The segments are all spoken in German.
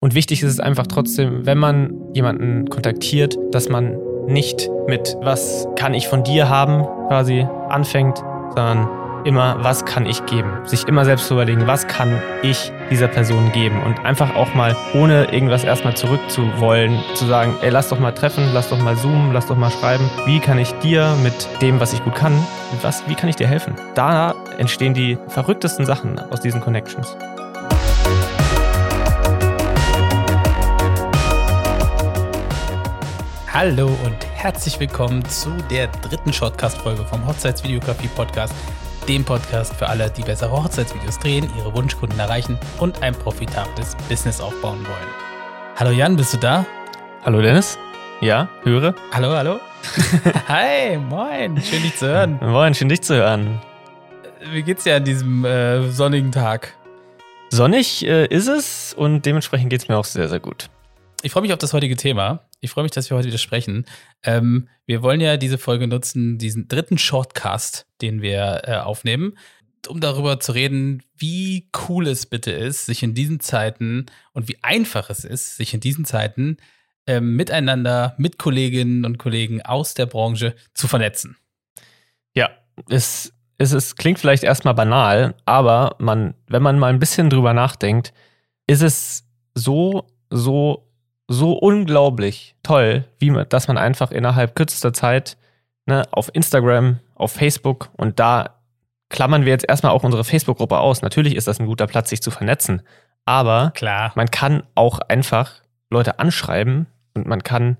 Und wichtig ist es einfach trotzdem, wenn man jemanden kontaktiert, dass man nicht mit was kann ich von dir haben quasi anfängt, sondern immer, was kann ich geben? Sich immer selbst zu überlegen, was kann ich dieser Person geben? Und einfach auch mal, ohne irgendwas erstmal zurückzuwollen, zu sagen, ey, lass doch mal treffen, lass doch mal zoomen, lass doch mal schreiben. Wie kann ich dir mit dem, was ich gut kann, was, wie kann ich dir helfen? Da entstehen die verrücktesten Sachen aus diesen Connections. Hallo und herzlich willkommen zu der dritten Shortcast-Folge vom Hochzeitsvideografie-Podcast, dem Podcast für alle, die bessere Hochzeitsvideos drehen, ihre Wunschkunden erreichen und ein profitables Business aufbauen wollen. Hallo Jan, bist du da? Hallo Dennis? Ja, höre. Hallo, hallo. Hi, moin, schön dich zu hören. Moin, schön dich zu hören. Wie geht's dir an diesem äh, sonnigen Tag? Sonnig äh, ist es und dementsprechend geht es mir auch sehr, sehr gut. Ich freue mich auf das heutige Thema. Ich freue mich, dass wir heute wieder sprechen. Ähm, wir wollen ja diese Folge nutzen, diesen dritten Shortcast, den wir äh, aufnehmen, um darüber zu reden, wie cool es bitte ist, sich in diesen Zeiten und wie einfach es ist, sich in diesen Zeiten äh, miteinander, mit Kolleginnen und Kollegen aus der Branche zu vernetzen. Ja, es, es, es klingt vielleicht erstmal banal, aber man, wenn man mal ein bisschen drüber nachdenkt, ist es so, so so unglaublich toll, wie man, dass man einfach innerhalb kürzester Zeit ne, auf Instagram, auf Facebook und da klammern wir jetzt erstmal auch unsere Facebook-Gruppe aus. Natürlich ist das ein guter Platz, sich zu vernetzen, aber Klar. man kann auch einfach Leute anschreiben und man kann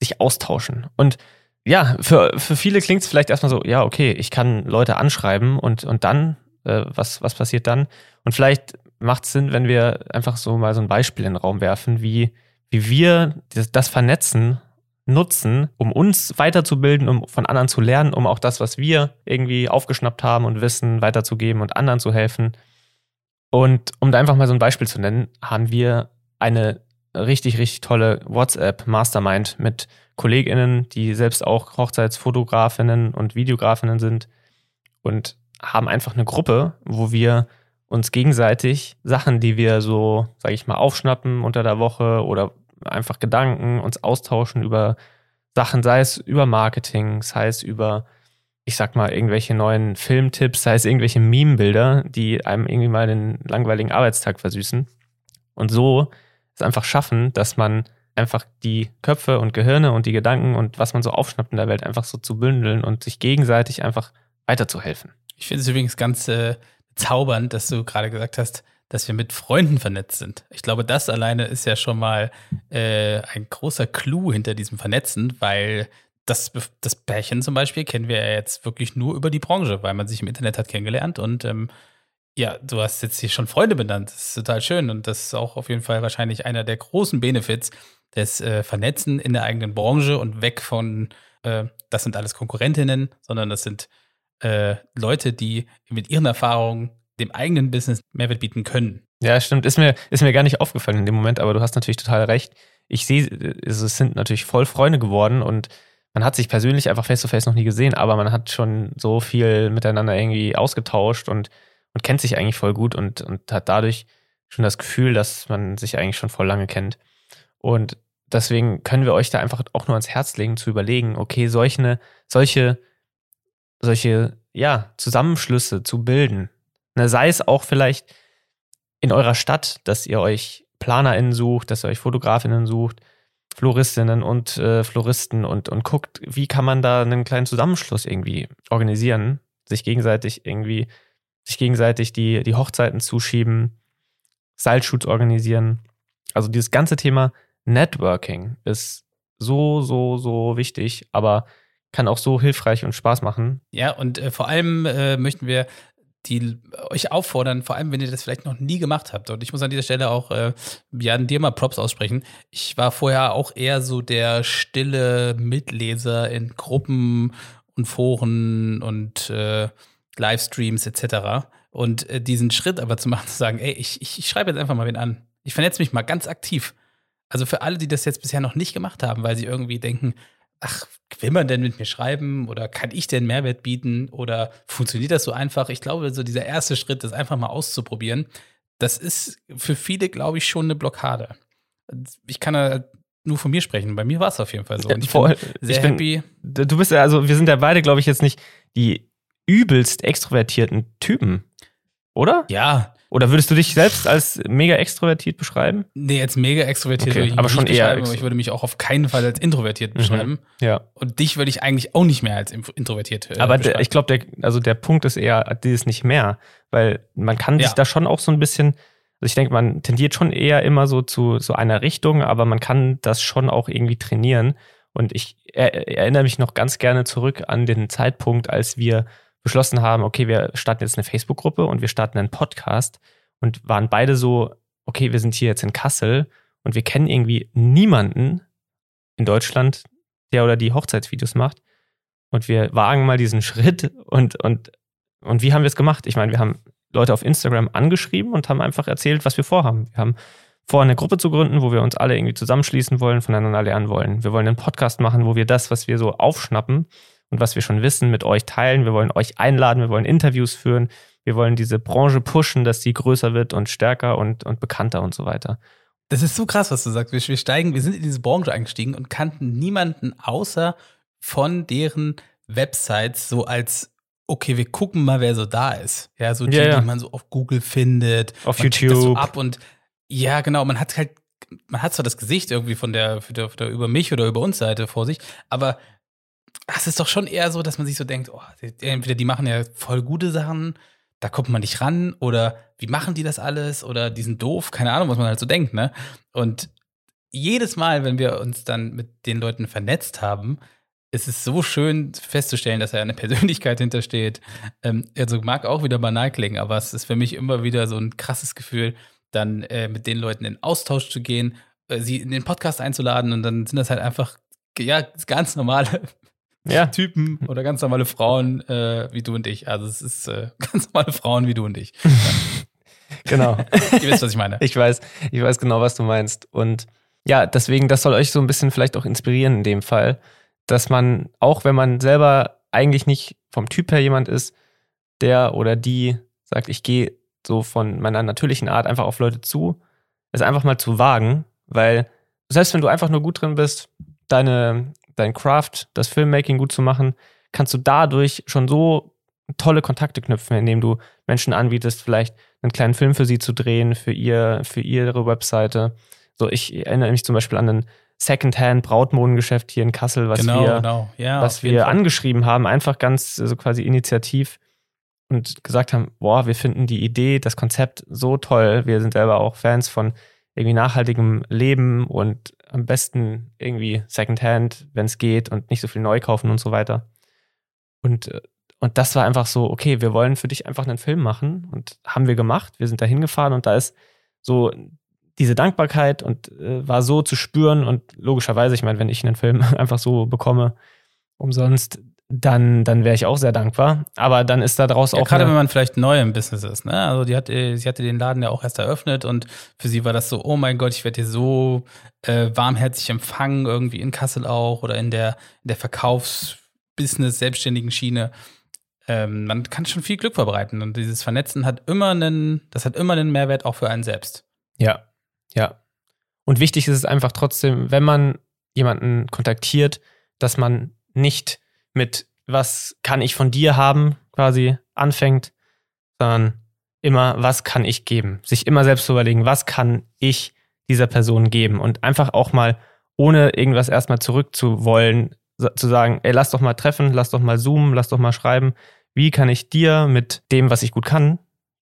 sich austauschen. Und ja, für, für viele klingt es vielleicht erstmal so, ja, okay, ich kann Leute anschreiben und, und dann, äh, was, was passiert dann? Und vielleicht macht es Sinn, wenn wir einfach so mal so ein Beispiel in den Raum werfen, wie wie wir das, Vernetzen nutzen, um uns weiterzubilden, um von anderen zu lernen, um auch das, was wir irgendwie aufgeschnappt haben und wissen, weiterzugeben und anderen zu helfen. Und um da einfach mal so ein Beispiel zu nennen, haben wir eine richtig, richtig tolle WhatsApp-Mastermind mit KollegInnen, die selbst auch Hochzeitsfotografinnen und Videografinnen sind und haben einfach eine Gruppe, wo wir uns gegenseitig Sachen, die wir so, sage ich mal, aufschnappen unter der Woche oder einfach Gedanken, uns austauschen über Sachen, sei es über Marketing, sei es über, ich sag mal, irgendwelche neuen Filmtipps, sei es irgendwelche Meme-Bilder, die einem irgendwie mal den langweiligen Arbeitstag versüßen. Und so es einfach schaffen, dass man einfach die Köpfe und Gehirne und die Gedanken und was man so aufschnappt in der Welt einfach so zu bündeln und sich gegenseitig einfach weiterzuhelfen. Ich finde es übrigens ganz äh, bezaubernd, dass du gerade gesagt hast, dass wir mit Freunden vernetzt sind. Ich glaube, das alleine ist ja schon mal äh, ein großer Clou hinter diesem Vernetzen, weil das, das Pärchen zum Beispiel kennen wir ja jetzt wirklich nur über die Branche, weil man sich im Internet hat kennengelernt und ähm, ja, du hast jetzt hier schon Freunde benannt. Das ist total schön und das ist auch auf jeden Fall wahrscheinlich einer der großen Benefits des äh, Vernetzen in der eigenen Branche und weg von, äh, das sind alles Konkurrentinnen, sondern das sind äh, Leute, die mit ihren Erfahrungen dem eigenen Business Mehrwert bieten können. Ja, stimmt. Ist mir, ist mir gar nicht aufgefallen in dem Moment, aber du hast natürlich total recht. Ich sehe, also es sind natürlich voll Freunde geworden und man hat sich persönlich einfach face-to-face -face noch nie gesehen, aber man hat schon so viel miteinander irgendwie ausgetauscht und, und kennt sich eigentlich voll gut und, und hat dadurch schon das Gefühl, dass man sich eigentlich schon voll lange kennt. Und deswegen können wir euch da einfach auch nur ans Herz legen, zu überlegen, okay, solche, solche, solche, ja, Zusammenschlüsse zu bilden, Ne, sei es auch vielleicht in eurer Stadt, dass ihr euch PlanerInnen sucht, dass ihr euch FotografInnen sucht, Floristinnen und äh, Floristen und, und guckt, wie kann man da einen kleinen Zusammenschluss irgendwie organisieren, sich gegenseitig irgendwie, sich gegenseitig die, die Hochzeiten zuschieben, Seilshoots organisieren. Also dieses ganze Thema Networking ist so, so, so wichtig, aber kann auch so hilfreich und Spaß machen. Ja, und äh, vor allem äh, möchten wir die euch auffordern, vor allem wenn ihr das vielleicht noch nie gemacht habt. Und ich muss an dieser Stelle auch äh, Jan dir mal Props aussprechen. Ich war vorher auch eher so der stille Mitleser in Gruppen und Foren und äh, Livestreams etc. Und äh, diesen Schritt aber zu machen, zu sagen, ey, ich, ich, ich schreibe jetzt einfach mal wen an. Ich vernetze mich mal ganz aktiv. Also für alle, die das jetzt bisher noch nicht gemacht haben, weil sie irgendwie denken, ach, will man denn mit mir schreiben oder kann ich denn Mehrwert bieten oder funktioniert das so einfach? Ich glaube, so dieser erste Schritt ist einfach mal auszuprobieren. das ist für viele, glaube ich, schon eine Blockade. Ich kann da nur von mir sprechen. Bei mir war es auf jeden Fall so. Und ich Voll. bin sehr ich bin, happy. Du bist ja, also wir sind ja beide, glaube ich, jetzt nicht die übelst extrovertierten Typen, oder? Ja. Oder würdest du dich selbst als mega extrovertiert beschreiben? Nee, als mega extrovertiert okay, würde ich aber schon eher aber ich würde mich auch auf keinen Fall als introvertiert mhm. beschreiben. Ja. Und dich würde ich eigentlich auch nicht mehr als introvertiert äh, Aber der, ich glaube, der, also der Punkt ist eher dieses nicht mehr, weil man kann sich ja. da schon auch so ein bisschen, also ich denke, man tendiert schon eher immer so zu so einer Richtung, aber man kann das schon auch irgendwie trainieren. Und ich er, erinnere mich noch ganz gerne zurück an den Zeitpunkt, als wir beschlossen haben, okay, wir starten jetzt eine Facebook-Gruppe und wir starten einen Podcast und waren beide so, okay, wir sind hier jetzt in Kassel und wir kennen irgendwie niemanden in Deutschland, der oder die Hochzeitsvideos macht. Und wir wagen mal diesen Schritt und, und, und wie haben wir es gemacht? Ich meine, wir haben Leute auf Instagram angeschrieben und haben einfach erzählt, was wir vorhaben. Wir haben vor, eine Gruppe zu gründen, wo wir uns alle irgendwie zusammenschließen wollen, voneinander lernen wollen. Wir wollen einen Podcast machen, wo wir das, was wir so aufschnappen, und was wir schon wissen, mit euch teilen. Wir wollen euch einladen, wir wollen Interviews führen, wir wollen diese Branche pushen, dass sie größer wird und stärker und, und bekannter und so weiter. Das ist so krass, was du sagst. Wir, wir steigen, wir sind in diese Branche eingestiegen und kannten niemanden außer von deren Websites so als okay, wir gucken mal, wer so da ist. Ja, so die, ja, ja. die man so auf Google findet. Auf YouTube. So ab und ja, genau, man hat halt, man hat zwar das Gesicht irgendwie von der, von der, von der über mich oder über uns Seite vor sich, aber es ist doch schon eher so, dass man sich so denkt, oh, entweder die machen ja voll gute Sachen, da kommt man nicht ran, oder wie machen die das alles, oder die sind doof, keine Ahnung, was man halt so denkt, ne? Und jedes Mal, wenn wir uns dann mit den Leuten vernetzt haben, ist es so schön festzustellen, dass da eine Persönlichkeit hintersteht. Ähm, also mag auch wieder banal klingen, aber es ist für mich immer wieder so ein krasses Gefühl, dann äh, mit den Leuten in Austausch zu gehen, äh, sie in den Podcast einzuladen und dann sind das halt einfach ja ganz normale ja. Typen oder ganz normale Frauen äh, wie du und ich. Also es ist äh, ganz normale Frauen wie du und ich. genau. Ihr wisst, was ich meine. Ich weiß, ich weiß genau, was du meinst. Und ja, deswegen, das soll euch so ein bisschen vielleicht auch inspirieren in dem Fall, dass man, auch wenn man selber eigentlich nicht vom Typ her jemand ist, der oder die sagt, ich gehe so von meiner natürlichen Art einfach auf Leute zu, es einfach mal zu wagen, weil selbst wenn du einfach nur gut drin bist, deine dein Craft, das Filmmaking gut zu machen, kannst du dadurch schon so tolle Kontakte knüpfen, indem du Menschen anbietest, vielleicht einen kleinen Film für sie zu drehen, für ihr, für ihre Webseite. So, ich erinnere mich zum Beispiel an ein Secondhand Brautmodengeschäft hier in Kassel, was genau, wir, genau. Ja, was wir angeschrieben haben, einfach ganz so quasi initiativ und gesagt haben, boah, wir finden die Idee, das Konzept so toll. Wir sind selber auch Fans von irgendwie nachhaltigem Leben und am besten irgendwie Secondhand, wenn es geht und nicht so viel neu kaufen und so weiter. Und, äh, und das war einfach so, okay, wir wollen für dich einfach einen Film machen und haben wir gemacht. Wir sind da hingefahren und da ist so diese Dankbarkeit und äh, war so zu spüren und logischerweise, ich meine, wenn ich einen Film einfach so bekomme, umsonst, dann, dann wäre ich auch sehr dankbar. Aber dann ist da draus ja, auch. Gerade wenn man vielleicht neu im Business ist, ne? Also die hat, sie hatte den Laden ja auch erst eröffnet und für sie war das so, oh mein Gott, ich werde hier so äh, warmherzig empfangen, irgendwie in Kassel auch oder in der, in der Verkaufsbusiness, selbstständigen Schiene. Ähm, man kann schon viel Glück verbreiten und dieses Vernetzen hat immer einen, das hat immer einen Mehrwert auch für einen selbst. Ja, ja. Und wichtig ist es einfach trotzdem, wenn man jemanden kontaktiert, dass man nicht mit was kann ich von dir haben quasi anfängt, sondern immer, was kann ich geben? Sich immer selbst zu überlegen, was kann ich dieser Person geben? Und einfach auch mal, ohne irgendwas erstmal zurückzuwollen, zu sagen, ey, lass doch mal treffen, lass doch mal zoomen, lass doch mal schreiben. Wie kann ich dir mit dem, was ich gut kann,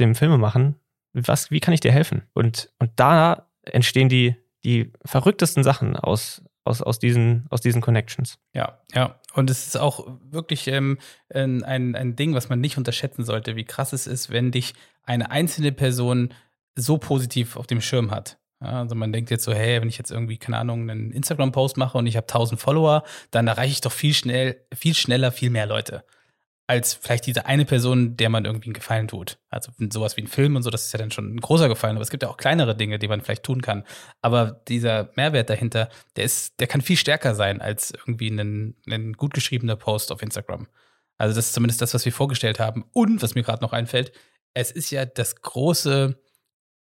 dem Filme machen, was, wie kann ich dir helfen? Und, und da entstehen die, die verrücktesten Sachen aus, aus, aus, diesen, aus diesen Connections. Ja, ja. Und es ist auch wirklich ähm, ein, ein Ding, was man nicht unterschätzen sollte, wie krass es ist, wenn dich eine einzelne Person so positiv auf dem Schirm hat. Ja, also man denkt jetzt so, hey, wenn ich jetzt irgendwie, keine Ahnung, einen Instagram-Post mache und ich habe 1000 Follower, dann erreiche ich doch viel schnell, viel schneller, viel mehr Leute als vielleicht diese eine Person, der man irgendwie einen Gefallen tut. Also sowas wie ein Film und so, das ist ja dann schon ein großer Gefallen, aber es gibt ja auch kleinere Dinge, die man vielleicht tun kann. Aber dieser Mehrwert dahinter, der ist, der kann viel stärker sein als irgendwie ein, ein gut geschriebener Post auf Instagram. Also das ist zumindest das, was wir vorgestellt haben. Und was mir gerade noch einfällt, es ist ja das große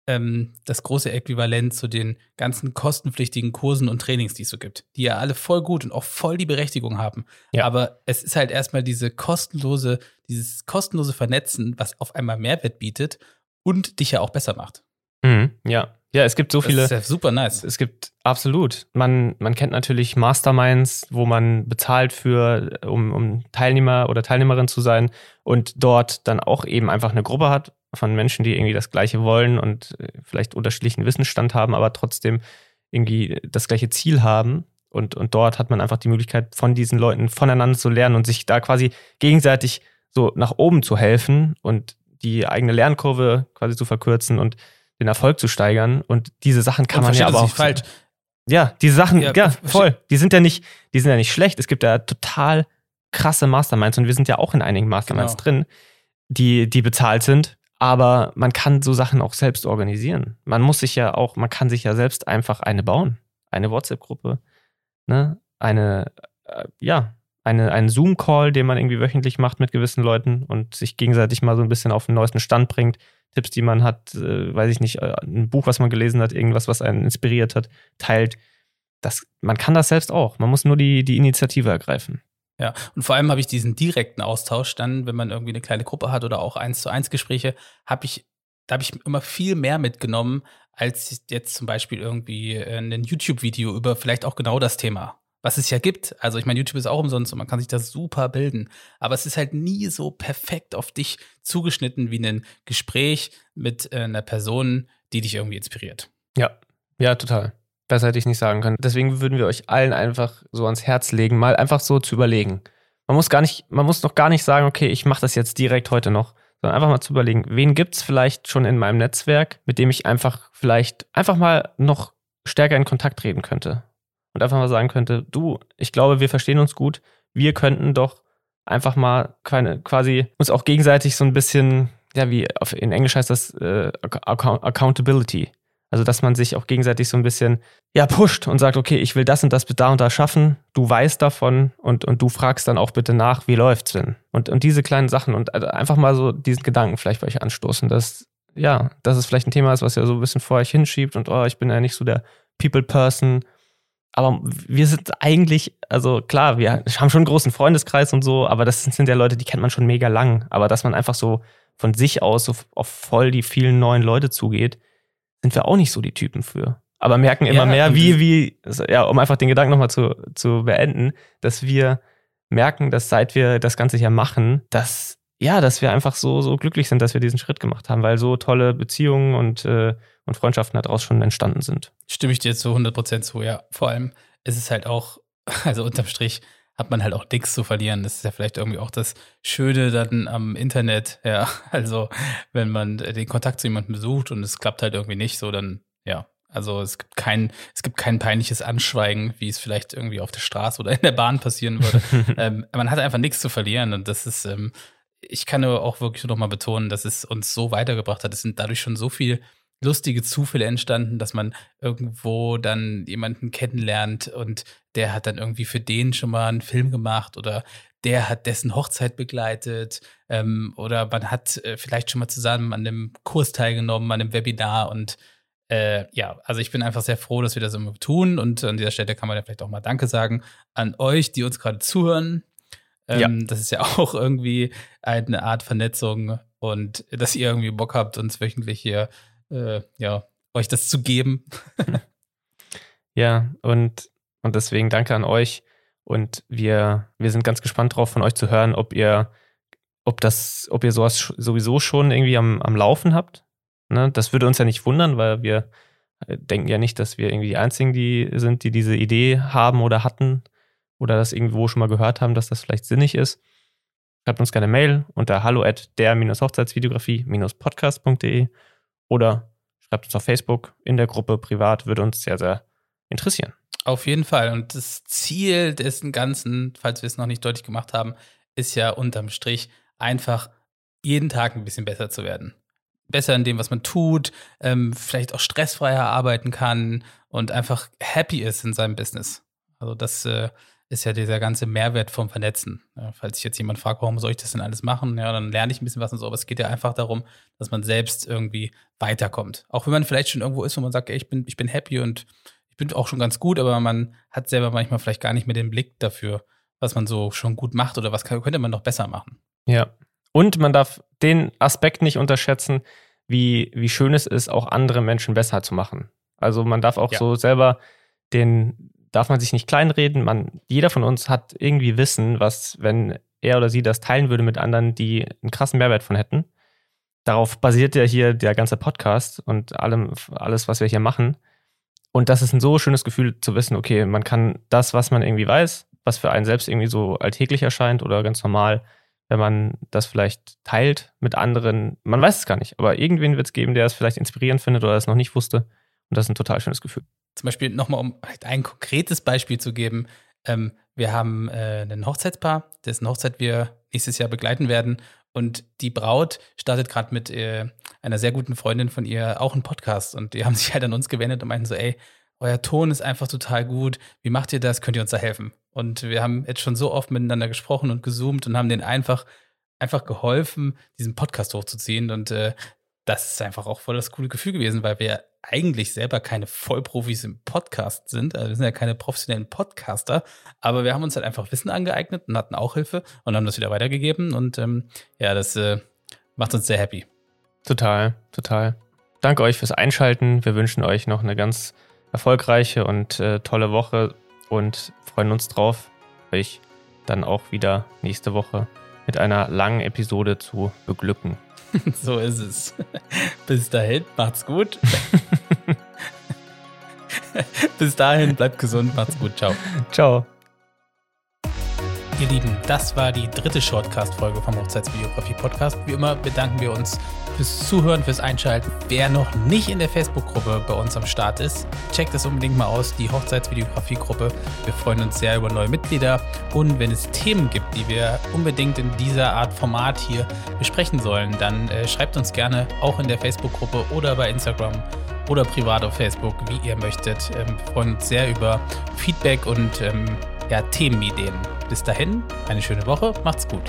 ähm, das große Äquivalent zu den ganzen kostenpflichtigen Kursen und Trainings, die es so gibt, die ja alle voll gut und auch voll die Berechtigung haben. Ja. Aber es ist halt erstmal diese kostenlose, dieses kostenlose Vernetzen, was auf einmal Mehrwert bietet und dich ja auch besser macht. Mhm, ja. Ja, es gibt so viele. Das ist ja super nice. Es gibt absolut. Man, man kennt natürlich Masterminds, wo man bezahlt für, um, um Teilnehmer oder Teilnehmerin zu sein und dort dann auch eben einfach eine Gruppe hat von Menschen, die irgendwie das Gleiche wollen und äh, vielleicht unterschiedlichen Wissensstand haben, aber trotzdem irgendwie das gleiche Ziel haben. Und, und dort hat man einfach die Möglichkeit, von diesen Leuten voneinander zu lernen und sich da quasi gegenseitig so nach oben zu helfen und die eigene Lernkurve quasi zu verkürzen und den Erfolg zu steigern. Und diese Sachen kann und man ja aber auch. falsch. Ja, diese Sachen, ja, ja voll. Die sind ja nicht, die sind ja nicht schlecht. Es gibt ja total krasse Masterminds und wir sind ja auch in einigen Masterminds genau. drin, die, die bezahlt sind aber man kann so Sachen auch selbst organisieren. Man muss sich ja auch, man kann sich ja selbst einfach eine bauen. Eine WhatsApp-Gruppe, ne? Eine, äh, ja, eine, einen Zoom-Call, den man irgendwie wöchentlich macht mit gewissen Leuten und sich gegenseitig mal so ein bisschen auf den neuesten Stand bringt. Tipps, die man hat, äh, weiß ich nicht, äh, ein Buch, was man gelesen hat, irgendwas, was einen inspiriert hat, teilt. Das, man kann das selbst auch. Man muss nur die, die Initiative ergreifen. Ja, und vor allem habe ich diesen direkten Austausch dann, wenn man irgendwie eine kleine Gruppe hat oder auch eins zu eins Gespräche, habe ich, da habe ich immer viel mehr mitgenommen, als jetzt zum Beispiel irgendwie äh, ein YouTube-Video über vielleicht auch genau das Thema. Was es ja gibt. Also ich meine, YouTube ist auch umsonst und man kann sich das super bilden. Aber es ist halt nie so perfekt auf dich zugeschnitten wie ein Gespräch mit äh, einer Person, die dich irgendwie inspiriert. Ja, ja, total. Besser hätte ich nicht sagen können. Deswegen würden wir euch allen einfach so ans Herz legen, mal einfach so zu überlegen. Man muss gar nicht, man muss noch gar nicht sagen, okay, ich mache das jetzt direkt heute noch, sondern einfach mal zu überlegen, wen gibt es vielleicht schon in meinem Netzwerk, mit dem ich einfach vielleicht einfach mal noch stärker in Kontakt treten könnte. Und einfach mal sagen könnte, du, ich glaube, wir verstehen uns gut, wir könnten doch einfach mal quasi uns auch gegenseitig so ein bisschen, ja, wie in Englisch heißt das äh, Accountability also, dass man sich auch gegenseitig so ein bisschen, ja, pusht und sagt, okay, ich will das und das da und da schaffen. Du weißt davon und, und du fragst dann auch bitte nach, wie läuft's denn? Und, und diese kleinen Sachen und also einfach mal so diesen Gedanken vielleicht bei euch anstoßen, dass, ja, dass es vielleicht ein Thema ist, was ihr so ein bisschen vor euch hinschiebt und, oh, ich bin ja nicht so der People-Person. Aber wir sind eigentlich, also klar, wir haben schon einen großen Freundeskreis und so, aber das sind ja Leute, die kennt man schon mega lang. Aber dass man einfach so von sich aus so auf voll die vielen neuen Leute zugeht, sind wir auch nicht so die Typen für. Aber merken immer ja, mehr, wie, wie, ja, um einfach den Gedanken nochmal zu, zu beenden, dass wir merken, dass seit wir das Ganze hier machen, dass, ja, dass wir einfach so, so glücklich sind, dass wir diesen Schritt gemacht haben, weil so tolle Beziehungen und, äh, und Freundschaften daraus schon entstanden sind. Stimme ich dir zu 100% zu, ja. Vor allem ist es halt auch, also unterm Strich, hat man halt auch nichts zu verlieren. Das ist ja vielleicht irgendwie auch das Schöne dann am Internet. Ja, also wenn man den Kontakt zu jemandem besucht und es klappt halt irgendwie nicht, so dann ja. Also es gibt kein, es gibt kein peinliches Anschweigen, wie es vielleicht irgendwie auf der Straße oder in der Bahn passieren würde. ähm, man hat einfach nichts zu verlieren und das ist, ähm, ich kann nur auch wirklich noch mal betonen, dass es uns so weitergebracht hat. Es sind dadurch schon so viel lustige Zufälle entstanden, dass man irgendwo dann jemanden kennenlernt und der hat dann irgendwie für den schon mal einen Film gemacht oder der hat dessen Hochzeit begleitet ähm, oder man hat äh, vielleicht schon mal zusammen an einem Kurs teilgenommen, an einem Webinar und äh, ja, also ich bin einfach sehr froh, dass wir das immer tun und an dieser Stelle kann man ja vielleicht auch mal Danke sagen an euch, die uns gerade zuhören. Ähm, ja. Das ist ja auch irgendwie eine Art Vernetzung und dass ihr irgendwie Bock habt, uns wöchentlich hier äh, ja, euch das zu geben. ja, und, und deswegen danke an euch. Und wir, wir sind ganz gespannt drauf, von euch zu hören, ob ihr, ob das, ob ihr sowas sowieso schon irgendwie am, am Laufen habt. Ne? Das würde uns ja nicht wundern, weil wir äh, denken ja nicht, dass wir irgendwie die Einzigen die sind, die diese Idee haben oder hatten oder das irgendwo schon mal gehört haben, dass das vielleicht sinnig ist. Schreibt uns gerne Mail unter hallo at der-hochzeitsvideografie-podcast.de oder schreibt uns auf Facebook in der Gruppe privat, würde uns sehr, sehr interessieren. Auf jeden Fall. Und das Ziel dessen Ganzen, falls wir es noch nicht deutlich gemacht haben, ist ja unterm Strich einfach jeden Tag ein bisschen besser zu werden. Besser in dem, was man tut, ähm, vielleicht auch stressfreier arbeiten kann und einfach happy ist in seinem Business. Also das äh, ist ja dieser ganze Mehrwert vom Vernetzen. Ja, falls sich jetzt jemand fragt, warum soll ich das denn alles machen, ja, dann lerne ich ein bisschen was und so. Aber es geht ja einfach darum, dass man selbst irgendwie weiterkommt. Auch wenn man vielleicht schon irgendwo ist, wo man sagt, ey, ich bin, ich bin happy und ich bin auch schon ganz gut, aber man hat selber manchmal vielleicht gar nicht mehr den Blick dafür, was man so schon gut macht oder was könnte man noch besser machen. Ja. Und man darf den Aspekt nicht unterschätzen, wie, wie schön es ist, auch andere Menschen besser zu machen. Also man darf auch ja. so selber den darf man sich nicht kleinreden. Man, jeder von uns hat irgendwie Wissen, was, wenn er oder sie das teilen würde mit anderen, die einen krassen Mehrwert von hätten. Darauf basiert ja hier der ganze Podcast und allem, alles, was wir hier machen. Und das ist ein so schönes Gefühl zu wissen, okay, man kann das, was man irgendwie weiß, was für einen selbst irgendwie so alltäglich erscheint oder ganz normal, wenn man das vielleicht teilt mit anderen, man weiß es gar nicht, aber irgendwen wird es geben, der es vielleicht inspirierend findet oder es noch nicht wusste. Und das ist ein total schönes Gefühl zum Beispiel nochmal, um ein konkretes Beispiel zu geben, ähm, wir haben äh, ein Hochzeitspaar, dessen Hochzeit wir nächstes Jahr begleiten werden. Und die Braut startet gerade mit äh, einer sehr guten Freundin von ihr auch einen Podcast. Und die haben sich halt an uns gewendet und meinten so, ey, euer Ton ist einfach total gut. Wie macht ihr das? Könnt ihr uns da helfen? Und wir haben jetzt schon so oft miteinander gesprochen und gezoomt und haben denen einfach, einfach geholfen, diesen Podcast hochzuziehen. Und äh, das ist einfach auch voll das coole Gefühl gewesen, weil wir eigentlich selber keine Vollprofis im Podcast sind. Also wir sind ja keine professionellen Podcaster, aber wir haben uns halt einfach Wissen angeeignet und hatten auch Hilfe und haben das wieder weitergegeben. Und ähm, ja, das äh, macht uns sehr happy. Total, total. Danke euch fürs Einschalten. Wir wünschen euch noch eine ganz erfolgreiche und äh, tolle Woche und freuen uns drauf, euch dann auch wieder nächste Woche mit einer langen Episode zu beglücken. so ist es. Bis dahin, macht's gut. Bis dahin, bleibt gesund, macht's gut. Ciao. Ciao. Ihr Lieben, das war die dritte Shortcast-Folge vom Hochzeitsvideografie-Podcast. Wie immer bedanken wir uns fürs Zuhören, fürs Einschalten. Wer noch nicht in der Facebook-Gruppe bei uns am Start ist, checkt das unbedingt mal aus, die Hochzeitsvideografie-Gruppe. Wir freuen uns sehr über neue Mitglieder. Und wenn es Themen gibt, die wir unbedingt in dieser Art Format hier besprechen sollen, dann äh, schreibt uns gerne auch in der Facebook-Gruppe oder bei Instagram oder privat auf Facebook, wie ihr möchtet. Ähm, wir freuen uns sehr über Feedback und ähm, ja, Themenideen. Bis dahin, eine schöne Woche, macht's gut.